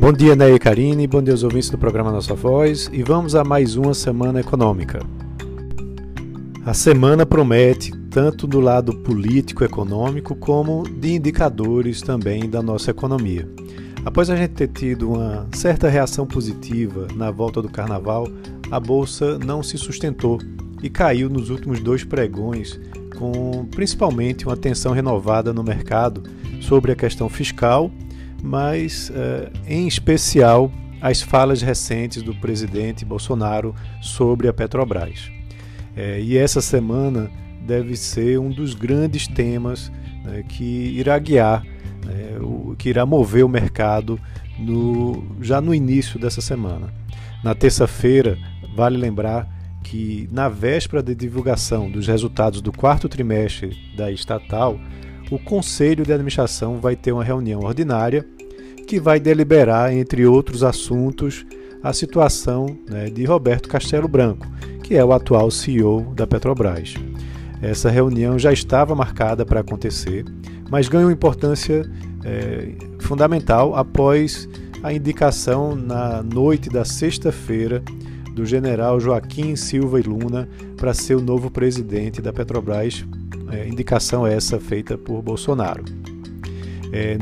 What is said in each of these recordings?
Bom dia, Ney e Karine, bom dia aos ouvintes do programa Nossa Voz e vamos a mais uma semana econômica. A semana promete tanto do lado político econômico como de indicadores também da nossa economia. Após a gente ter tido uma certa reação positiva na volta do carnaval, a bolsa não se sustentou e caiu nos últimos dois pregões, com principalmente uma tensão renovada no mercado sobre a questão fiscal, mas uh, em especial as falas recentes do presidente Bolsonaro sobre a Petrobras. É, e essa semana deve ser um dos grandes temas né, que irá guiar, né, o, que irá mover o mercado no, já no início dessa semana. Na terça-feira, vale lembrar que, na véspera da divulgação dos resultados do quarto trimestre da estatal, o Conselho de Administração vai ter uma reunião ordinária que vai deliberar, entre outros assuntos, a situação né, de Roberto Castelo Branco, que é o atual CEO da Petrobras. Essa reunião já estava marcada para acontecer, mas ganhou importância é, fundamental após a indicação na noite da sexta-feira do general Joaquim Silva e Luna para ser o novo presidente da Petrobras, é, indicação essa feita por Bolsonaro. É,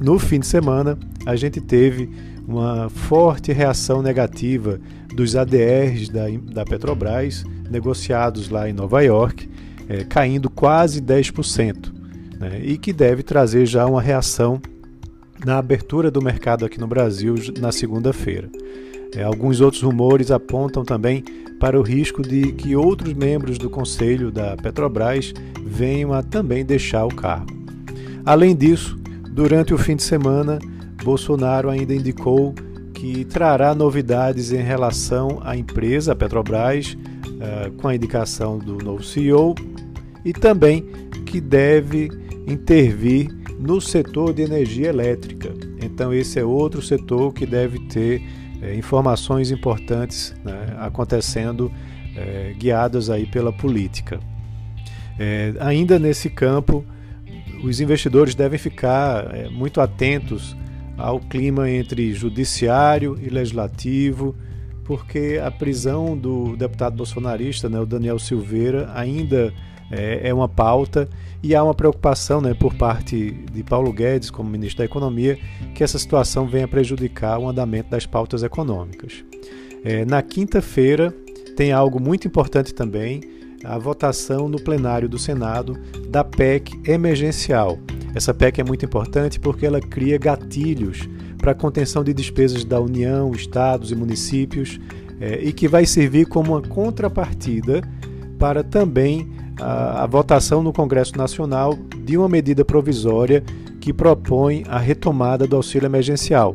no fim de semana, a gente teve uma forte reação negativa dos ADRs da, da Petrobras, negociados lá em Nova York, é, caindo quase 10%, né, e que deve trazer já uma reação na abertura do mercado aqui no Brasil na segunda-feira. É, alguns outros rumores apontam também para o risco de que outros membros do conselho da Petrobras venham a também deixar o cargo. Além disso, durante o fim de semana, Bolsonaro ainda indicou que trará novidades em relação à empresa, Petrobras, uh, com a indicação do novo CEO, e também que deve intervir no setor de energia elétrica. Então, esse é outro setor que deve ter é, informações importantes né, acontecendo, é, guiadas aí pela política. É, ainda nesse campo, os investidores devem ficar é, muito atentos ao clima entre judiciário e legislativo, porque a prisão do deputado bolsonarista, né, o Daniel Silveira, ainda é, é uma pauta e há uma preocupação né, por parte de Paulo Guedes, como ministro da Economia, que essa situação venha prejudicar o andamento das pautas econômicas. É, na quinta-feira tem algo muito importante também, a votação no plenário do Senado da PEC emergencial. Essa PEC é muito importante porque ela cria gatilhos para a contenção de despesas da União, estados e municípios é, e que vai servir como uma contrapartida para também a, a votação no Congresso Nacional de uma medida provisória que propõe a retomada do auxílio emergencial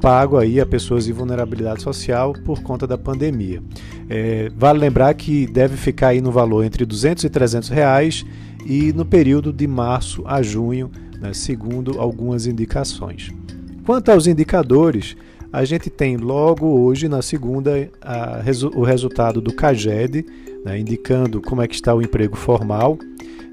pago aí a pessoas de vulnerabilidade social por conta da pandemia. É, vale lembrar que deve ficar aí no valor entre 200 e 300 reais e no período de março a junho, né, segundo algumas indicações. Quanto aos indicadores, a gente tem logo hoje, na segunda, a, o resultado do CAGED, né, indicando como é que está o emprego formal.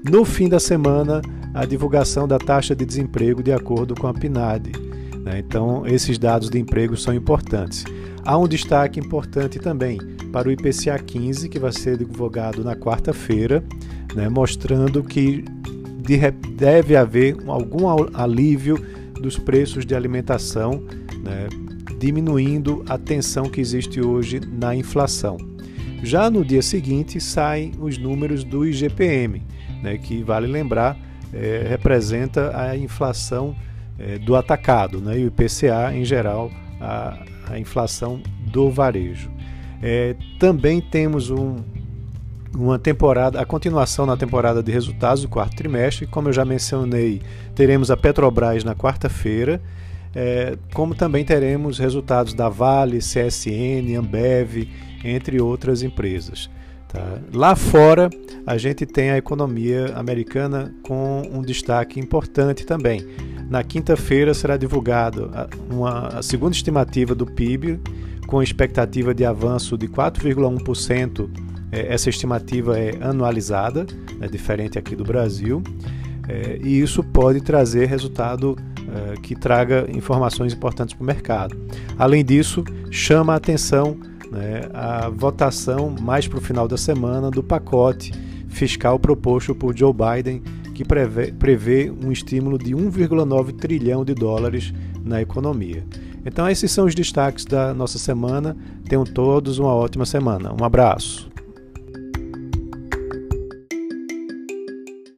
No fim da semana, a divulgação da taxa de desemprego de acordo com a PNAD. Né? Então, esses dados de emprego são importantes. Há um destaque importante também para o IPCA 15, que vai ser divulgado na quarta-feira, né, mostrando que deve haver algum alívio dos preços de alimentação, né, diminuindo a tensão que existe hoje na inflação. Já no dia seguinte saem os números do IGPM, né, que vale lembrar é, representa a inflação é, do atacado, né, e o IPCA em geral a, a inflação do varejo. É, também temos um, uma temporada, a continuação na temporada de resultados do quarto trimestre. Como eu já mencionei, teremos a Petrobras na quarta-feira, é, como também teremos resultados da Vale, CSN, Ambev, entre outras empresas. Tá? Lá fora, a gente tem a economia americana com um destaque importante também. Na quinta-feira será divulgada uma, a segunda estimativa do PIB, com expectativa de avanço de 4,1%. É, essa estimativa é anualizada, é diferente aqui do Brasil, é, e isso pode trazer resultado uh, que traga informações importantes para o mercado. Além disso, chama a atenção né, a votação mais para o final da semana do pacote fiscal proposto por Joe Biden, que prevê, prevê um estímulo de 1,9 trilhão de dólares na economia. Então, esses são os destaques da nossa semana. Tenham todos uma ótima semana. Um abraço.